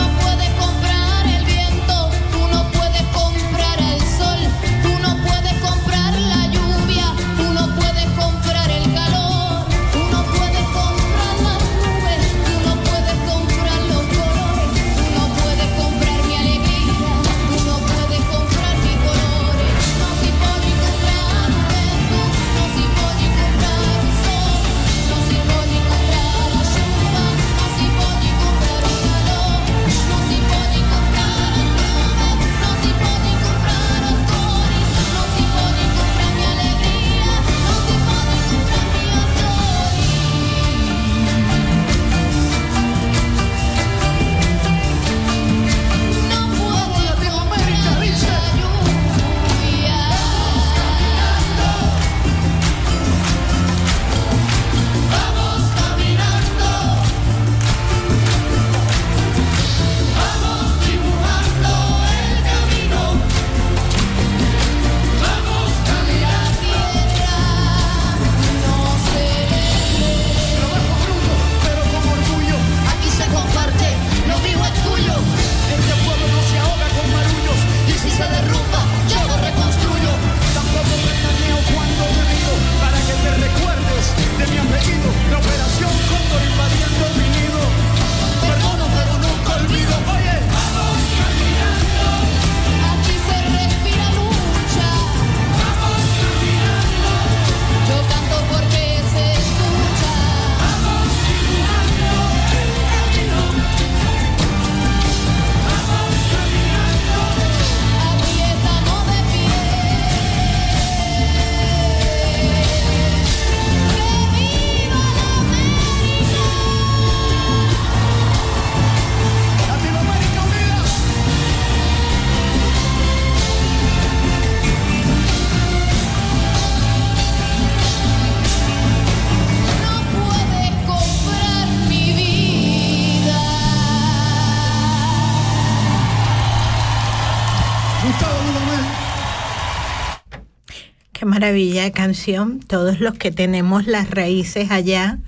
Qué maravilla de canción. Todos los que tenemos las raíces allá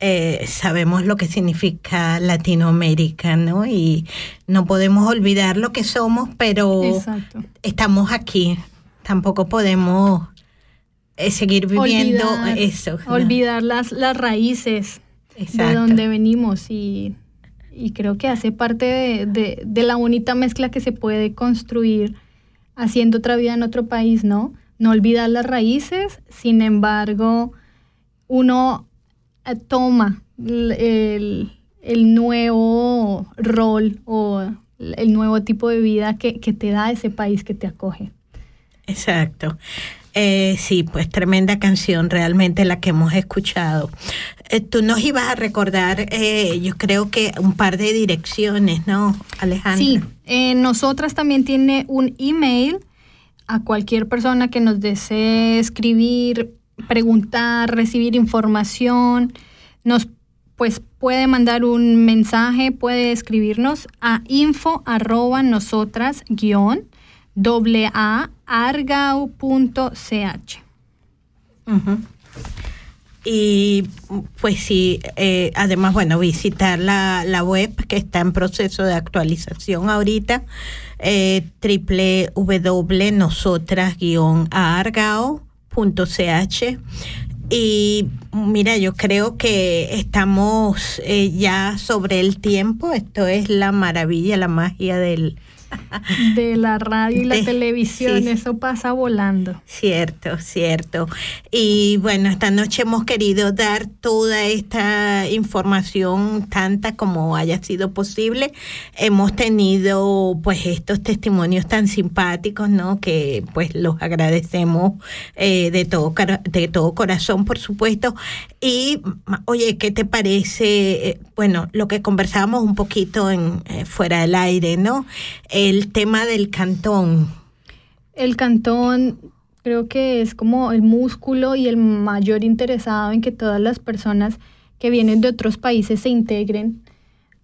eh, sabemos lo que significa Latinoamérica, ¿no? Y no podemos olvidar lo que somos, pero Exacto. estamos aquí. Tampoco podemos eh, seguir viviendo Olvidar- eso. ¿no? Olvidar las, las raíces de donde venimos y, y creo que hace parte de, de- de la bonita mezcla que se puede construir haciendo otra vida en otro país, ¿no? No olvidar las raíces, sin embargo, uno eh, toma el, el nuevo rol o el nuevo tipo de vida que, que te da ese país que te acoge. Exacto. Eh, sí, pues tremenda canción, realmente la que hemos escuchado. Eh, tú nos ibas a recordar, eh, yo creo que un par de direcciones, ¿no, Alejandra? Sí, eh, nosotras también tiene un email a cualquier persona que nos desee escribir, preguntar, recibir información. Nos pues puede mandar un mensaje, puede escribirnos a info nosotras guion. Y pues sí, eh, además, bueno, visitar la, la web que está en proceso de actualización ahorita, eh, www.nosotras-argao.ch. Y mira, yo creo que estamos eh, ya sobre el tiempo. Esto es la maravilla, la magia del, De la radio y la De- televisión, sí. eso pasa volando. Cierto, cierto. Y bueno, esta noche hemos querido dar toda esta información, tanta como haya sido posible. Hemos tenido pues estos testimonios tan simpáticos, ¿no? Que pues los agradecemos eh, de, todo, de todo corazón, por supuesto. Y oye, ¿qué te parece? Eh, Bueno, lo que conversábamos un poquito en eh, fuera del aire, ¿no? El tema del cantón. El cantón creo que es como el músculo y el mayor interesado en que todas las personas que vienen de otros países se integren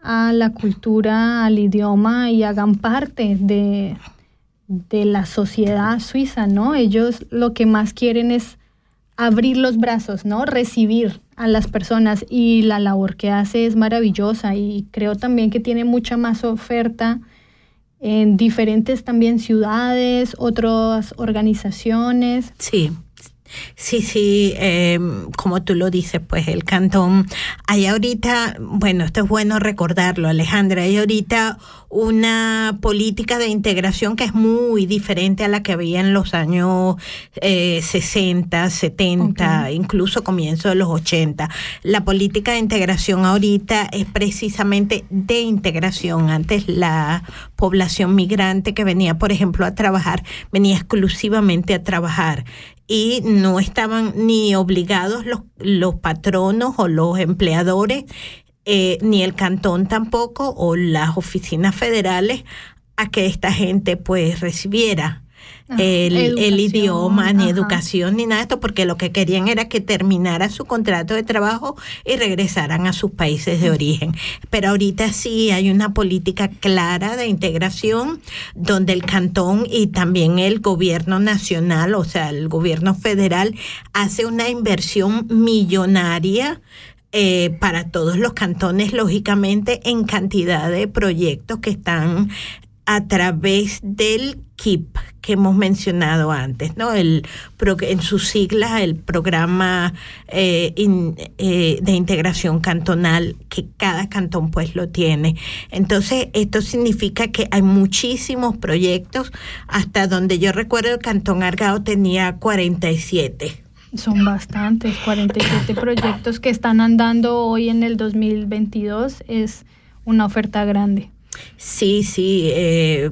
a la cultura, al idioma y hagan parte de, de la sociedad suiza, ¿no? Ellos lo que más quieren es abrir los brazos, ¿no? Recibir a las personas y la labor que hace es maravillosa y creo también que tiene mucha más oferta en diferentes también ciudades, otras organizaciones. Sí, sí, sí, eh, como tú lo dices, pues el cantón, hay ahorita, bueno, esto es bueno recordarlo, Alejandra, hay ahorita una política de integración que es muy diferente a la que había en los años eh, 60, 70, incluso comienzo de los 80. La política de integración ahorita es precisamente de integración. Antes la población migrante que venía, por ejemplo, a trabajar, venía exclusivamente a trabajar y no estaban ni obligados los, los patronos o los empleadores, eh, ni el cantón tampoco, o las oficinas federales, a que esta gente pues recibiera el, idioma, ni ajá. educación, ni nada de esto, porque lo que querían era que terminara su contrato de trabajo y regresaran a sus países de origen. Pero ahorita sí hay una política clara de integración donde el cantón y también el gobierno nacional, o sea, el gobierno federal, hace una inversión millonaria eh, para todos los cantones, lógicamente, en cantidad de proyectos que están a través del KIP que hemos mencionado antes, ¿no? El en sus siglas el programa eh, in- eh, de integración cantonal que cada cantón pues lo tiene. Entonces esto significa que hay muchísimos proyectos hasta donde yo recuerdo el cantón Argao tenía 47. Son bastantes, 47 proyectos que están andando hoy en el 2022. Es una oferta grande. Sí, sí, eh,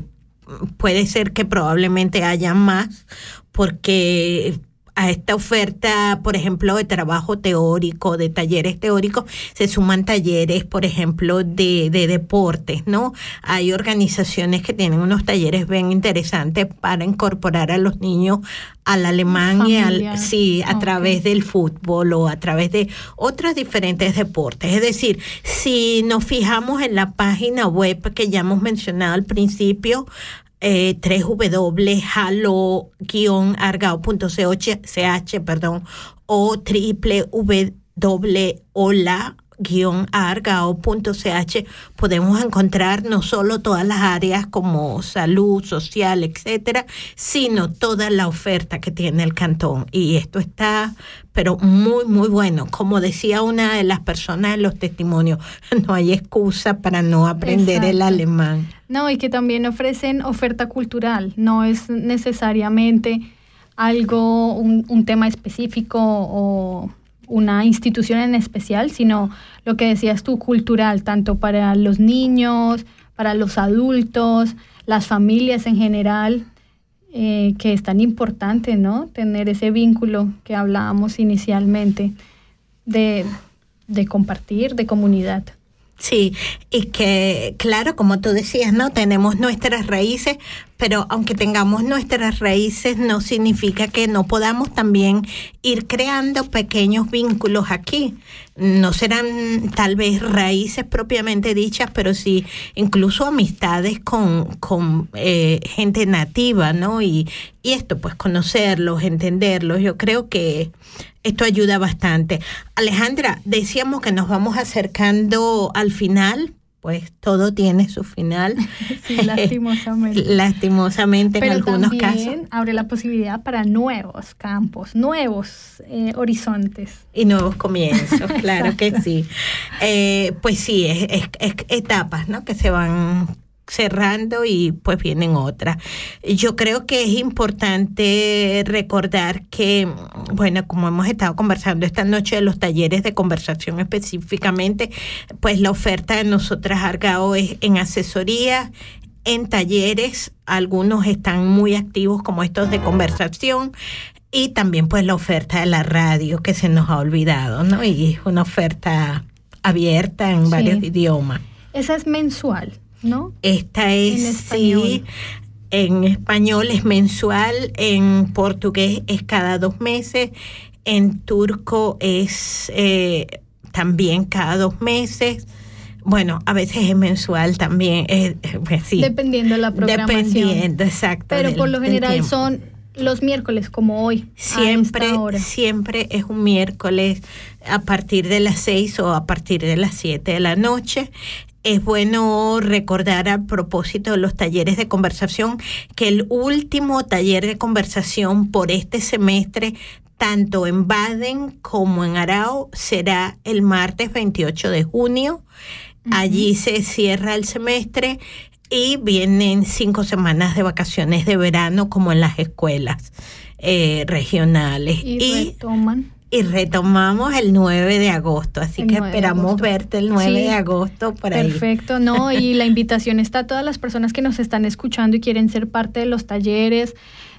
puede ser que probablemente haya más, porque a esta oferta, por ejemplo, de trabajo teórico, de talleres teóricos, se suman talleres, por ejemplo, de, de deportes, ¿no? Hay organizaciones que tienen unos talleres bien interesantes para incorporar a los niños al alemán y al, sí, a través del fútbol o a través de otros diferentes deportes. Es decir, si nos fijamos en la página web que ya hemos mencionado al principio, eh, www.halo-argao.ch perdón, o www.hola argao.ch podemos encontrar no solo todas las áreas como salud, social, etcétera, sino toda la oferta que tiene el cantón. Y esto está, pero muy, muy bueno. Como decía una de las personas en los testimonios, no hay excusa para no aprender el alemán. No, y que también ofrecen oferta cultural, no es necesariamente algo, un, un tema específico o una institución en especial, sino lo que decías tú, cultural, tanto para los niños, para los adultos, las familias en general, eh, que es tan importante, ¿no? Tener ese vínculo que hablábamos inicialmente de, de compartir, de comunidad. Sí, y que, claro, como tú decías, ¿no? Tenemos nuestras raíces, pero aunque tengamos nuestras raíces, no significa que no podamos también ir creando pequeños vínculos aquí. No serán tal vez raíces propiamente dichas, pero sí incluso amistades con, con eh, gente nativa, ¿no? Y, y esto, pues conocerlos, entenderlos, yo creo que esto ayuda bastante. Alejandra, decíamos que nos vamos acercando al final, pues todo tiene su final. Sí, lastimosamente. Lastimosamente en Pero algunos también casos. abre la posibilidad para nuevos campos, nuevos eh, horizontes. Y nuevos comienzos, claro que sí. Eh, pues sí, es, es- es etapas, ¿no? Que se van cerrando y pues vienen otras. Yo creo que es importante recordar que, bueno, como hemos estado conversando esta noche de los talleres de conversación específicamente, pues la oferta de nosotras Argao es en asesoría, en talleres, algunos están muy activos como estos de conversación y también pues la oferta de la radio que se nos ha olvidado, ¿no? Y es una oferta abierta en Sí. varios idiomas. Esa es mensual, ¿no? Esta es En español. sí, en español es mensual, en portugués es cada dos meses, en turco es eh, también cada dos meses. Bueno, a veces es mensual también, pues sí. Dependiendo de la programación. Dependiendo, exacto. Pero del- por lo general son los miércoles, como hoy. Siempre, siempre es un miércoles a partir de las seis o a partir de las siete de la noche. Es bueno recordar a propósito de los talleres de conversación que el último taller de conversación por este semestre, tanto en Baden como en Arao, será el martes 28 de junio. Allí se cierra el semestre y vienen cinco semanas de vacaciones de verano como en las escuelas eh, regionales. Y, Y, retoman. Y retomamos el 9 de agosto, así El que 9 esperamos verte el 9 Sí. de agosto por ahí. Perfecto, ¿no? Y la invitación está a todas las personas que nos están escuchando y quieren ser parte de los talleres,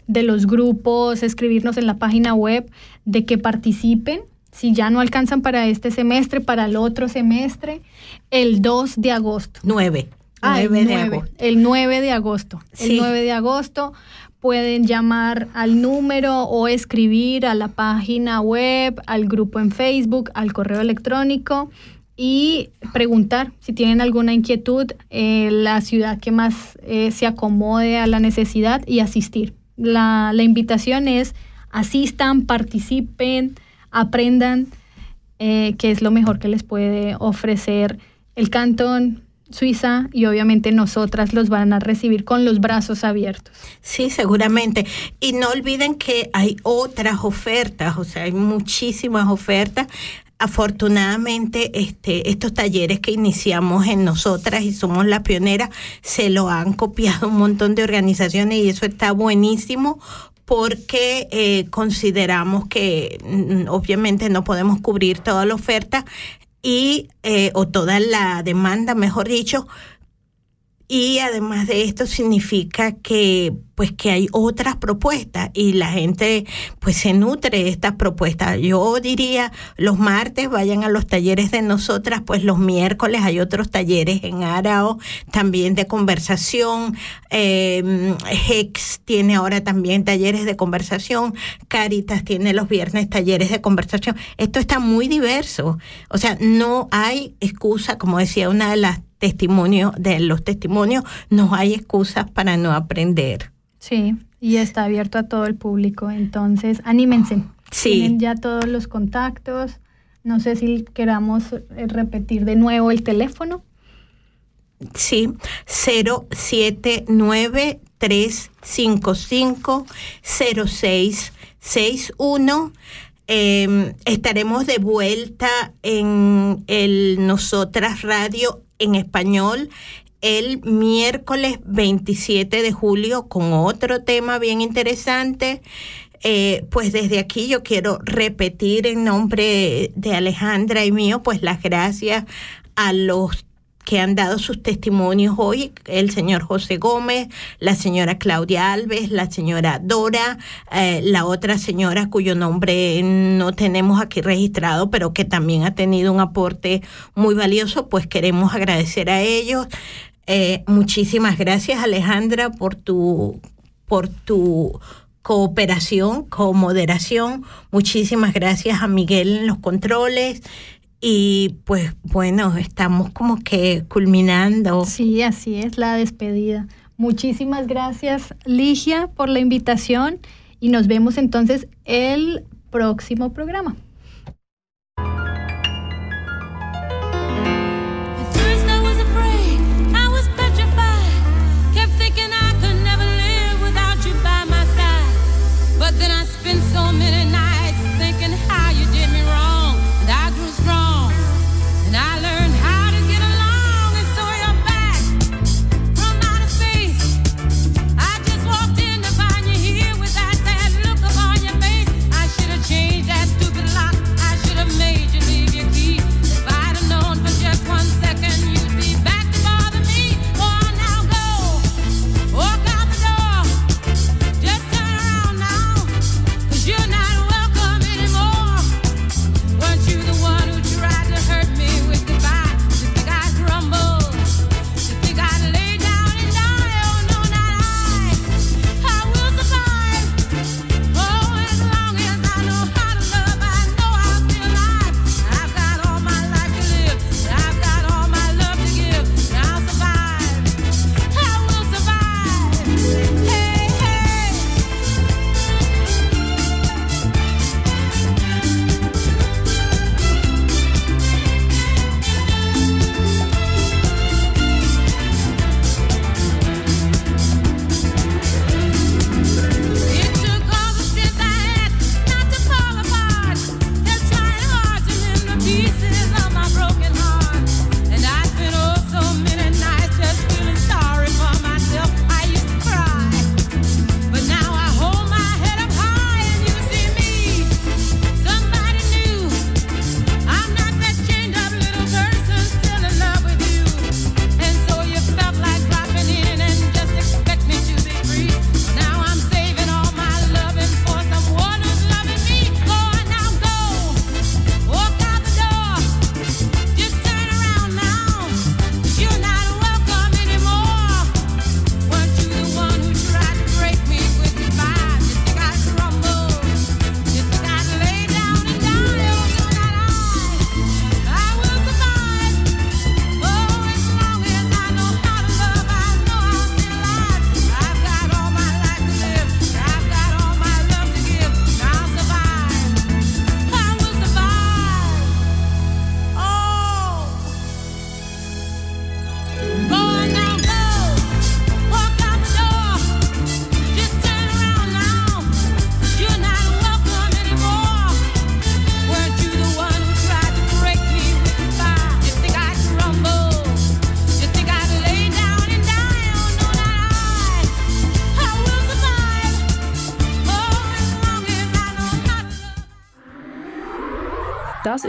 de los grupos, escribirnos en la página web, de que participen. Si ya no alcanzan para este semestre, para el otro semestre, el 2 de agosto. 9. Ah, el 9 de 9, agosto. el 9 de agosto. Sí. El 9 de agosto pueden llamar al número o escribir a la página web, al grupo en Facebook, al correo electrónico y preguntar si tienen alguna inquietud, eh, la ciudad que más eh, se acomode a la necesidad y asistir. La, la invitación es asistan, participen, aprendan, eh, que es lo mejor que les puede ofrecer el cantón, Suiza y obviamente nosotras los van a recibir con los brazos abiertos. Sí, seguramente. Y no olviden que hay otras ofertas, o sea, hay muchísimas ofertas. Afortunadamente, este, estos talleres que iniciamos en nosotras y somos las pioneras, se lo han copiado un montón de organizaciones y eso está buenísimo porque eh, consideramos que mm, obviamente no podemos cubrir toda la oferta y eh, o toda la demanda, mejor dicho, y además de esto significa que pues que hay otras propuestas y la gente pues se nutre de estas propuestas. Yo diría los martes vayan a los talleres de nosotras, pues los miércoles hay otros talleres en Arao, también de conversación. Eh, Hex tiene ahora también talleres de conversación. Caritas tiene los viernes talleres de conversación. Esto está muy diverso. O sea, no hay excusa, como decía una de las testimonio, de los testimonios, no hay excusas para no aprender. Sí, y está abierto a todo el público, entonces anímense. Sí. Tienen ya todos los contactos. No sé si queramos eh, repetir de nuevo el teléfono. Sí, 079 355 0661 eh, estaremos de vuelta en el Nosotras Radio en español el miércoles 27 de julio con otro tema bien interesante. Eh, pues desde aquí yo quiero repetir en nombre de Alejandra y mío, pues las gracias a los que han dado sus testimonios hoy, el señor José Gómez, la señora Claudia Alves, la señora Dora, eh, la otra señora cuyo nombre no tenemos aquí registrado, pero que también ha tenido un aporte muy valioso, pues queremos agradecer a ellos. Eh, muchísimas gracias Alejandra por tu, por tu cooperación, con moderación. Muchísimas gracias a Miguel en los controles. Y pues bueno, estamos como que culminando. Sí, así es la despedida. Muchísimas gracias, Ligia, por la invitación y nos vemos entonces el próximo programa.